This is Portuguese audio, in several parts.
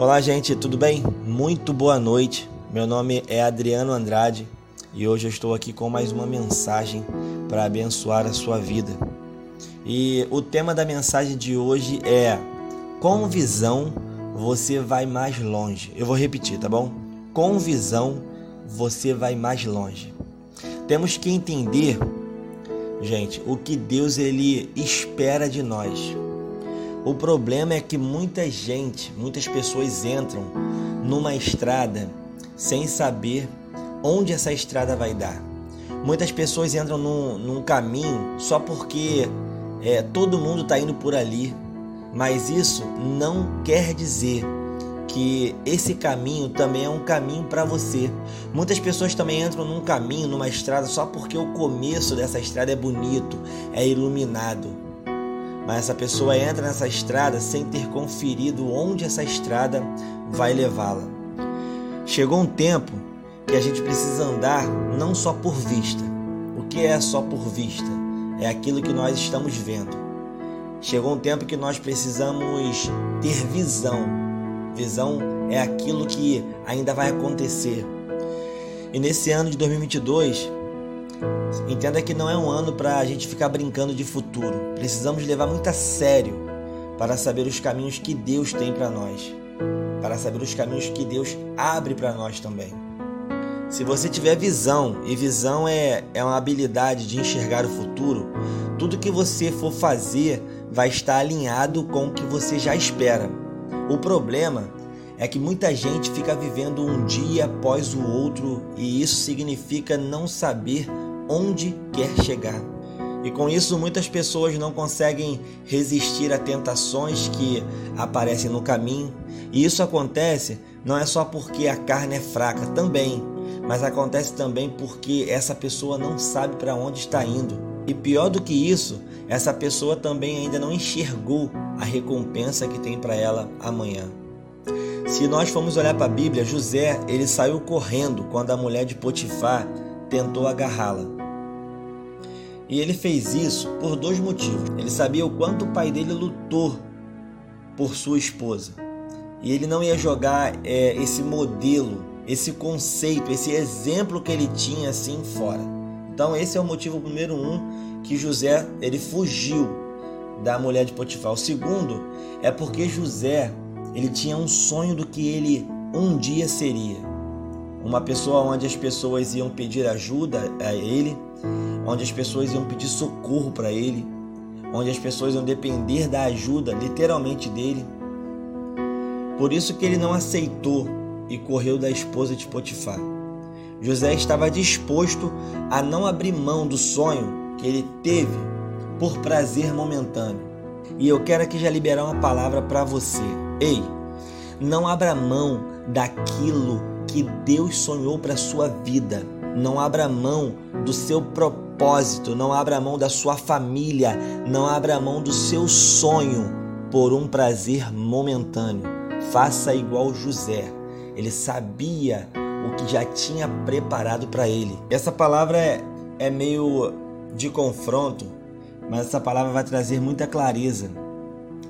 Olá, gente, tudo bem? Muito boa noite. Meu nome é Adriano Andrade e hoje eu estou aqui com mais uma mensagem para abençoar a sua vida. E o tema da mensagem de hoje é: Com visão você vai mais longe. Eu vou repetir, tá bom? Com visão você vai mais longe. Temos que entender, gente, o que Deus ele espera de nós. O problema é que muita gente, muitas pessoas entram numa estrada sem saber onde essa estrada vai dar. Muitas pessoas entram num, num caminho só porque é, todo mundo está indo por ali, mas isso não quer dizer que esse caminho também é um caminho para você. Muitas pessoas também entram num caminho, numa estrada, só porque o começo dessa estrada é bonito, é iluminado. Mas essa pessoa entra nessa estrada sem ter conferido onde essa estrada vai levá-la. Chegou um tempo que a gente precisa andar não só por vista. O que é só por vista? É aquilo que nós estamos vendo. Chegou um tempo que nós precisamos ter visão. Visão é aquilo que ainda vai acontecer. E nesse ano de 2022, entenda que não é um ano para a gente ficar brincando de futuro. Precisamos levar muito a sério para saber os caminhos que Deus tem para nós, para saber os caminhos que Deus abre para nós também. Se você tiver visão, e visão é, é uma habilidade de enxergar o futuro, tudo que você for fazer vai estar alinhado com o que você já espera. O problema é que muita gente fica vivendo um dia após o outro e isso significa não saber onde quer chegar. E com isso, muitas pessoas não conseguem resistir a tentações que aparecem no caminho. E isso acontece não é só porque a carne é fraca, também, mas acontece também porque essa pessoa não sabe para onde está indo. E pior do que isso, essa pessoa também ainda não enxergou a recompensa que tem para ela amanhã. Se nós formos olhar para a Bíblia, José ele saiu correndo quando a mulher de Potifar tentou agarrá-la. E ele fez isso por dois motivos. Ele sabia o quanto o pai dele lutou por sua esposa. E ele não ia jogar é, esse modelo esse conceito, esse exemplo que ele tinha assim fora. Então esse é o motivo número um que José ele fugiu da mulher de Potifar. O segundo é porque José ele tinha um sonho do que ele um dia seria. Uma pessoa onde as pessoas iam pedir ajuda a ele, onde as pessoas iam pedir socorro para ele, onde as pessoas iam depender da ajuda literalmente dele. Por isso que ele não aceitou e correu da esposa de Potifar. José estava disposto a não abrir mão do sonho que ele teve por prazer momentâneo. E eu quero aqui já liberar uma palavra para você. Ei, não abra mão daquilo que Deus sonhou para sua vida. Não abra mão do seu propósito, não abra mão da sua família, não abra mão do seu sonho por um prazer momentâneo. Faça igual José ele sabia o que já tinha preparado para ele. Essa palavra é, é meio de confronto, mas essa palavra vai trazer muita clareza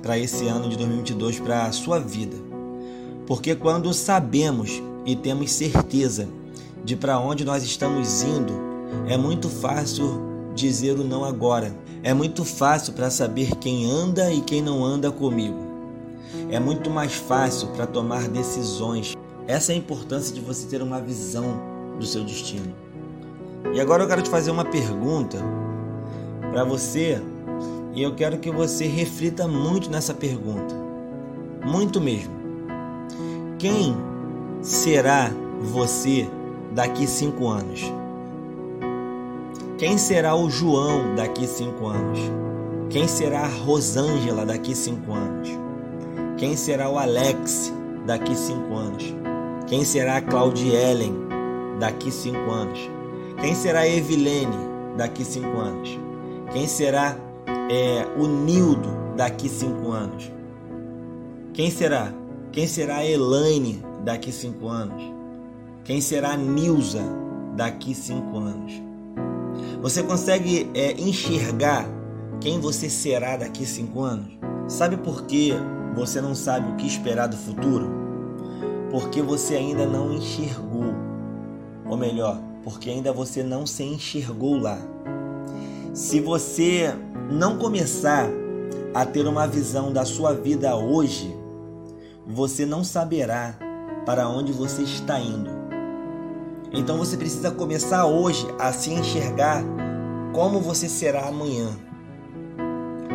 para esse ano de 2022 para a sua vida. Porque quando sabemos e temos certeza de para onde nós estamos indo, é muito fácil dizer o não agora. É muito fácil para saber quem anda e quem não anda comigo. É muito mais fácil para tomar decisões essa é a importância de você ter uma visão do seu destino. E agora eu quero te fazer uma pergunta para você e eu quero que você reflita muito nessa pergunta. Muito mesmo. Quem será você daqui cinco anos? Quem será o João daqui cinco anos? Quem será a Rosângela daqui cinco anos? Quem será o Alex daqui cinco anos? Quem será a Claudielen daqui cinco anos? Quem será a Evilene daqui cinco anos? Quem será é, o Nildo daqui cinco anos? Quem será? Quem será a Elaine daqui cinco anos? Quem será a Nilza daqui cinco anos? Você consegue é, enxergar quem você será daqui cinco anos? Sabe por que você não sabe o que esperar do futuro? porque você ainda não enxergou. Ou melhor, porque ainda você não se enxergou lá. Se você não começar a ter uma visão da sua vida hoje, você não saberá para onde você está indo. Então você precisa começar hoje a se enxergar como você será amanhã.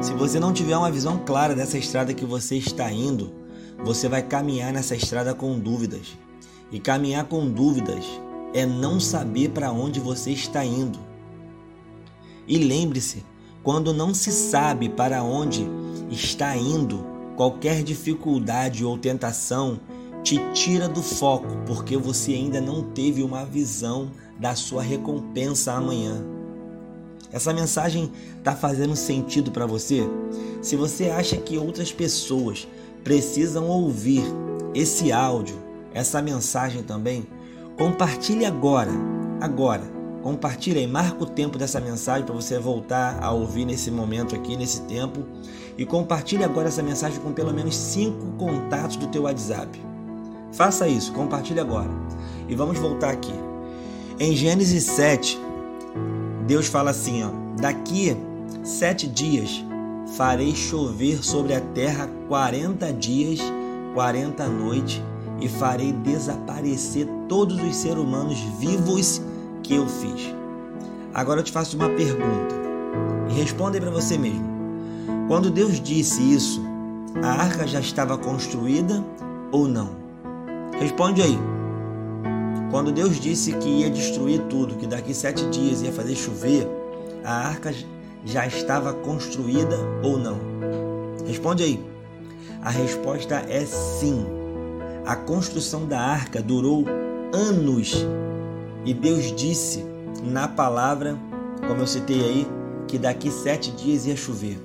Se você não tiver uma visão clara dessa estrada que você está indo, você vai caminhar nessa estrada com dúvidas. E caminhar com dúvidas é não saber para onde você está indo. E lembre-se, quando não se sabe para onde está indo, qualquer dificuldade ou tentação te tira do foco, porque você ainda não teve uma visão da sua recompensa amanhã. Essa mensagem está fazendo sentido para você? Se você acha que outras pessoas precisam ouvir esse áudio, essa mensagem também, compartilhe agora, agora Compartilhe aí, marca o tempo dessa mensagem para você voltar a ouvir nesse momento aqui, nesse tempo. E compartilhe agora essa mensagem com pelo menos cinco contatos do teu WhatsApp. Faça isso, compartilhe agora. E vamos voltar aqui. Em Gênesis 7, Deus fala assim: ó, daqui sete dias farei chover sobre a terra quarenta dias, quarenta noites, e farei desaparecer todos os seres humanos vivos que eu fiz. Agora eu te faço uma pergunta e responda para você mesmo. Quando Deus disse isso, a arca já estava construída ou não? Responde aí. Quando Deus disse que ia destruir tudo, que daqui sete dias ia fazer chover, a arca já estava construída ou não? Responde aí. A resposta é sim. A construção da arca durou anos e Deus disse na palavra, como eu citei aí, que daqui sete dias ia chover.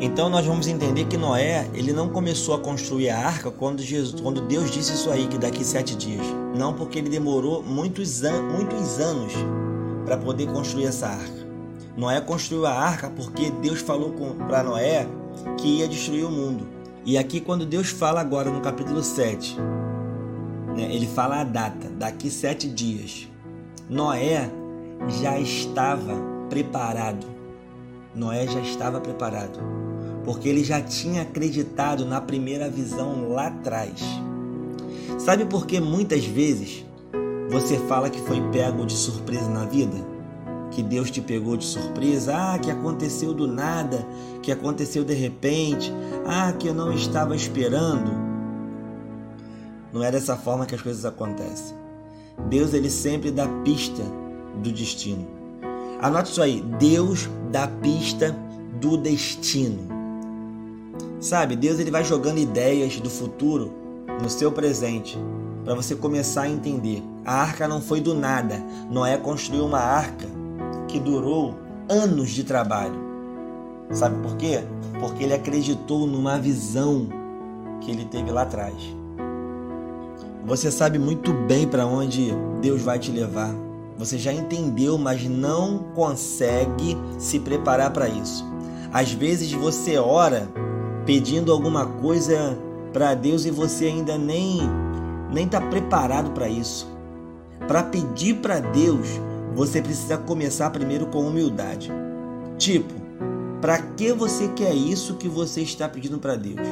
Então nós vamos entender que Noé ele não começou a construir a arca quando, Jesus, quando Deus disse isso aí, que daqui sete dias. Não, porque ele demorou muitos, an muitos anos para poder construir essa arca. Noé construiu a arca porque Deus falou para Noé que ia destruir o mundo. E aqui, quando Deus fala agora no capítulo 7, né, ele fala a data, daqui sete dias. Noé já estava preparado. Noé já estava preparado, porque ele já tinha acreditado na primeira visão lá atrás. Sabe por que muitas vezes você fala que foi pego de surpresa na vida? Que Deus te pegou de surpresa? Ah, que aconteceu do nada, que aconteceu de repente, ah, que eu não estava esperando. Não é dessa forma que as coisas acontecem. Deus ele sempre dá pista do destino. Anote isso aí. Deus dá pista do destino. Sabe, Deus ele vai jogando ideias do futuro no seu presente para você começar a entender. A arca não foi do nada. Noé construiu uma arca que durou anos de trabalho. Sabe por quê? Porque ele acreditou numa visão que ele teve lá atrás. Você sabe muito bem para onde Deus vai te levar. Você já entendeu, mas não consegue se preparar para isso. Às vezes você ora pedindo alguma coisa para Deus e você ainda nem nem está preparado para isso. Para pedir para Deus, você precisa começar primeiro com humildade. Tipo, para que você quer isso que você está pedindo para Deus?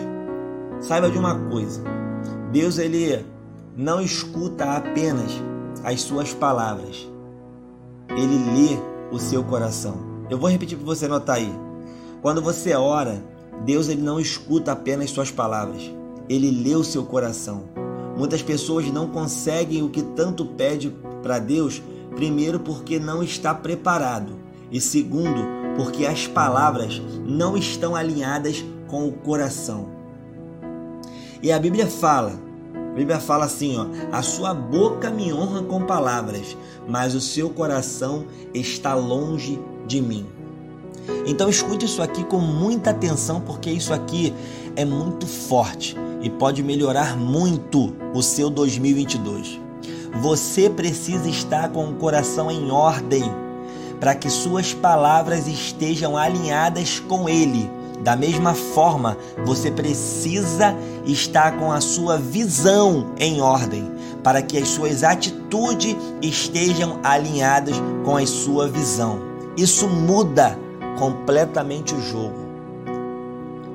Saiba de uma coisa. Deus ele não escuta apenas as suas palavras, ele lê o seu coração. Eu vou repetir para você anotar aí. Quando você ora, Deus ele não escuta apenas suas palavras, ele lê o seu coração. Muitas pessoas não conseguem o que tanto pede para Deus, primeiro porque não está preparado e segundo porque as palavras não estão alinhadas com o coração. E a Bíblia fala Bíblia fala assim, ó: "A sua boca me honra com palavras, mas o seu coração está longe de mim." Então escute isso aqui com muita atenção, porque isso aqui é muito forte e pode melhorar muito o seu 2022. Você precisa estar com o coração em ordem para que suas palavras estejam alinhadas com ele Da mesma forma, você precisa estar com a sua visão em ordem, para que as suas atitudes estejam alinhadas com a sua visão. Isso muda completamente o jogo.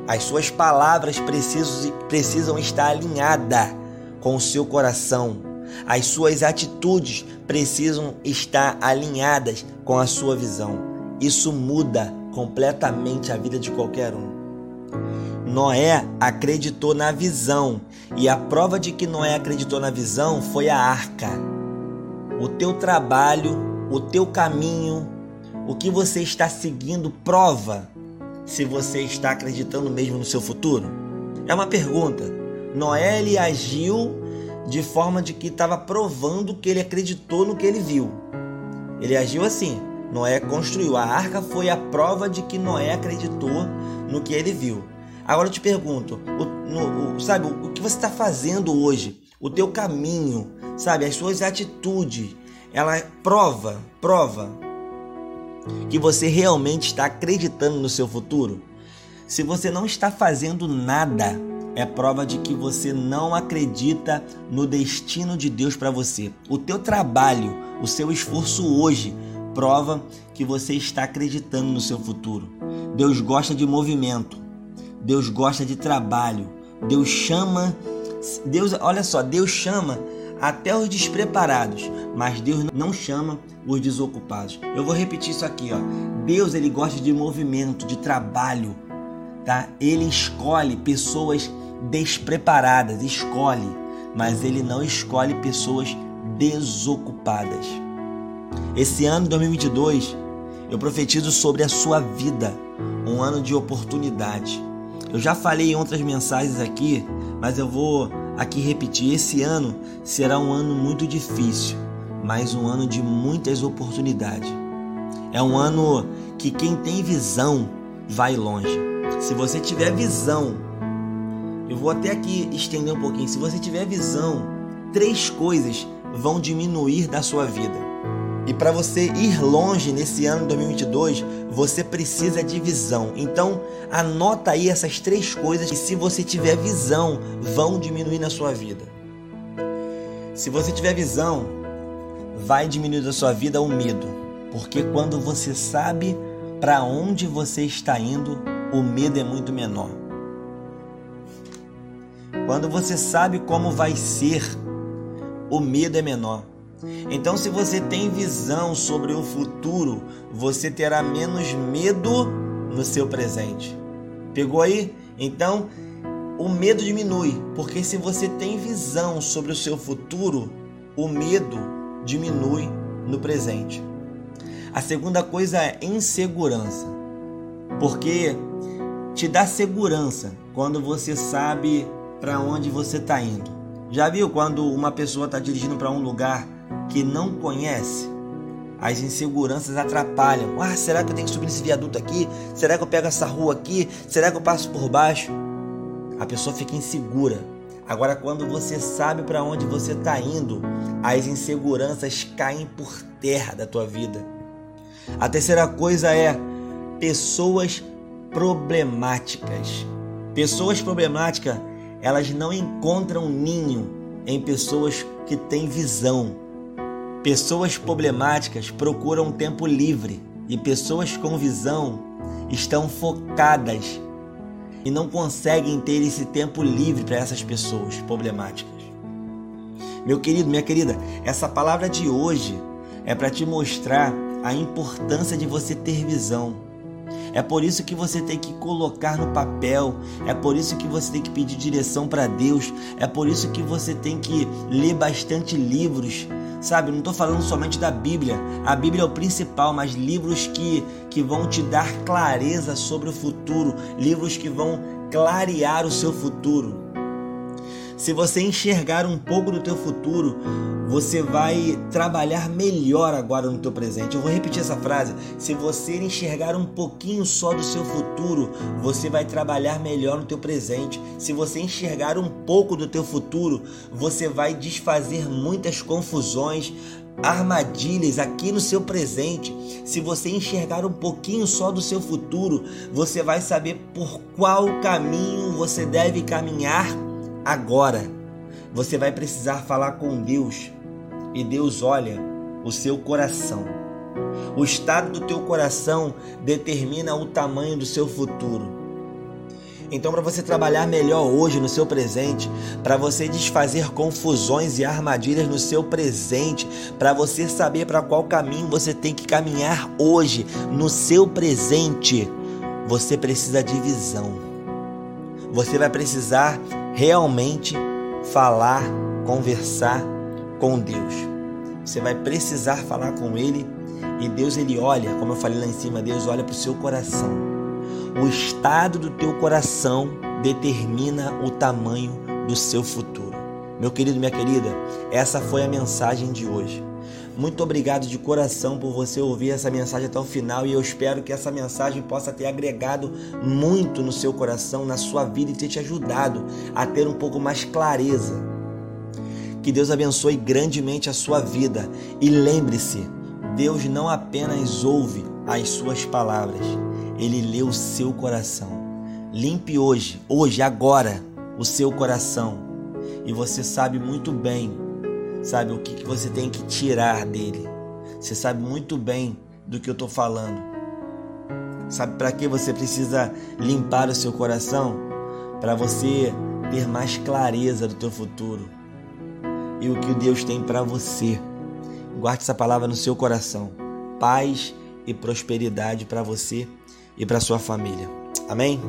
As suas palavras precisam, estar alinhadas com o seu coração. As suas atitudes precisam estar alinhadas com a sua visão. Isso muda completamente a vida de qualquer um. Noé acreditou na visão, e a prova de que Noé acreditou na visão foi a arca. O teu trabalho, o teu caminho, o que você está seguindo prova se você está acreditando mesmo no seu futuro? É uma pergunta. Noé agiu de forma de que estava provando que ele acreditou no que ele viu. Ele agiu assim. Noé construiu. A arca foi a prova de que Noé acreditou no que ele viu. Agora eu te pergunto, o, no, o, sabe, o, o que você está fazendo hoje? O teu caminho, sabe, as suas atitudes, ela prova, prova que você realmente está acreditando no seu futuro? Se você não está fazendo nada, é prova de que você não acredita no destino de Deus para você. O teu trabalho, o seu esforço hoje prova que você está acreditando no seu futuro. Deus gosta de movimento. Deus gosta de trabalho. Deus chama Deus, olha só, Deus chama até os despreparados, mas Deus não chama os desocupados. Eu vou repetir isso aqui, ó. Deus ele gosta de movimento, de trabalho, tá? Ele escolhe pessoas despreparadas, escolhe, mas ele não escolhe pessoas desocupadas. Esse ano 2022, eu profetizo sobre a sua vida, um ano de oportunidade. Eu já falei em outras mensagens aqui, mas eu vou aqui repetir: esse ano será um ano muito difícil, mas um ano de muitas oportunidades. É um ano que quem tem visão vai longe. Se você tiver visão, eu vou até aqui estender um pouquinho. Se você tiver visão, três coisas vão diminuir da sua vida. E para você ir longe nesse ano 2022, você precisa de visão. Então, anota aí essas três coisas que se você tiver visão, vão diminuir na sua vida. Se você tiver visão, vai diminuir da sua vida o medo, porque quando você sabe para onde você está indo, o medo é muito menor. Quando você sabe como vai ser, o medo é menor. Então, se você tem visão sobre o futuro, você terá menos medo no seu presente. Pegou aí? Então, o medo diminui, porque se você tem visão sobre o seu futuro, o medo diminui no presente. A segunda coisa é insegurança, porque te dá segurança quando você sabe para onde você está indo. Já viu quando uma pessoa está dirigindo para um lugar que não conhece, as inseguranças atrapalham. Ah, será que eu tenho que subir nesse viaduto aqui? Será que eu pego essa rua aqui? Será que eu passo por baixo? A pessoa fica insegura. Agora, quando você sabe para onde você está indo, as inseguranças caem por terra da tua vida. A terceira coisa é pessoas problemáticas. Pessoas problemáticas, elas não encontram ninho em pessoas que têm visão. Pessoas problemáticas procuram tempo livre e pessoas com visão estão focadas e não conseguem ter esse tempo livre para essas pessoas problemáticas. Meu querido, minha querida, essa palavra de hoje é para te mostrar a importância de você ter visão é por isso que você tem que colocar no papel, é por isso que você tem que pedir direção para Deus, é por isso que você tem que ler bastante livros. Sabe, não estou falando somente da Bíblia. A Bíblia é o principal, mas livros que, que vão te dar clareza sobre o futuro, livros que vão clarear o seu futuro. Se você enxergar um pouco do teu futuro, você vai trabalhar melhor agora no teu presente. Eu vou repetir essa frase. Se você enxergar um pouquinho só do seu futuro, você vai trabalhar melhor no teu presente. Se você enxergar um pouco do teu futuro, você vai desfazer muitas confusões, armadilhas aqui no seu presente. Se você enxergar um pouquinho só do seu futuro, você vai saber por qual caminho você deve caminhar agora. Você vai precisar falar com Deus e Deus olha o seu coração. O estado do teu coração determina o tamanho do seu futuro. Então, para você trabalhar melhor hoje no seu presente, para você desfazer confusões e armadilhas no seu presente, para você saber para qual caminho você tem que caminhar hoje no seu presente, você precisa de visão. Você vai precisar realmente falar, conversar com Deus. Você vai precisar falar com Ele e Deus ele olha, como eu falei lá em cima, Deus olha para o seu coração. O estado do teu coração determina o tamanho do seu futuro. Meu querido, minha querida, essa foi a mensagem de hoje. Muito obrigado de coração por você ouvir essa mensagem até o final e eu espero que essa mensagem possa ter agregado muito no seu coração, na sua vida e ter te ajudado a ter um pouco mais clareza. Que Deus abençoe grandemente a sua vida e lembre-se, Deus não apenas ouve as suas palavras, ele lê o seu coração. Limpe hoje, hoje, agora, o seu coração. E você sabe muito bem, sabe o que, você tem que tirar dele. Você sabe muito bem do que eu estou falando. Sabe para que você precisa limpar o seu coração? Para você ter mais clareza do teu futuro e o que Deus tem para você. Guarde essa palavra no seu coração. Paz e prosperidade para você e para sua família. Amém?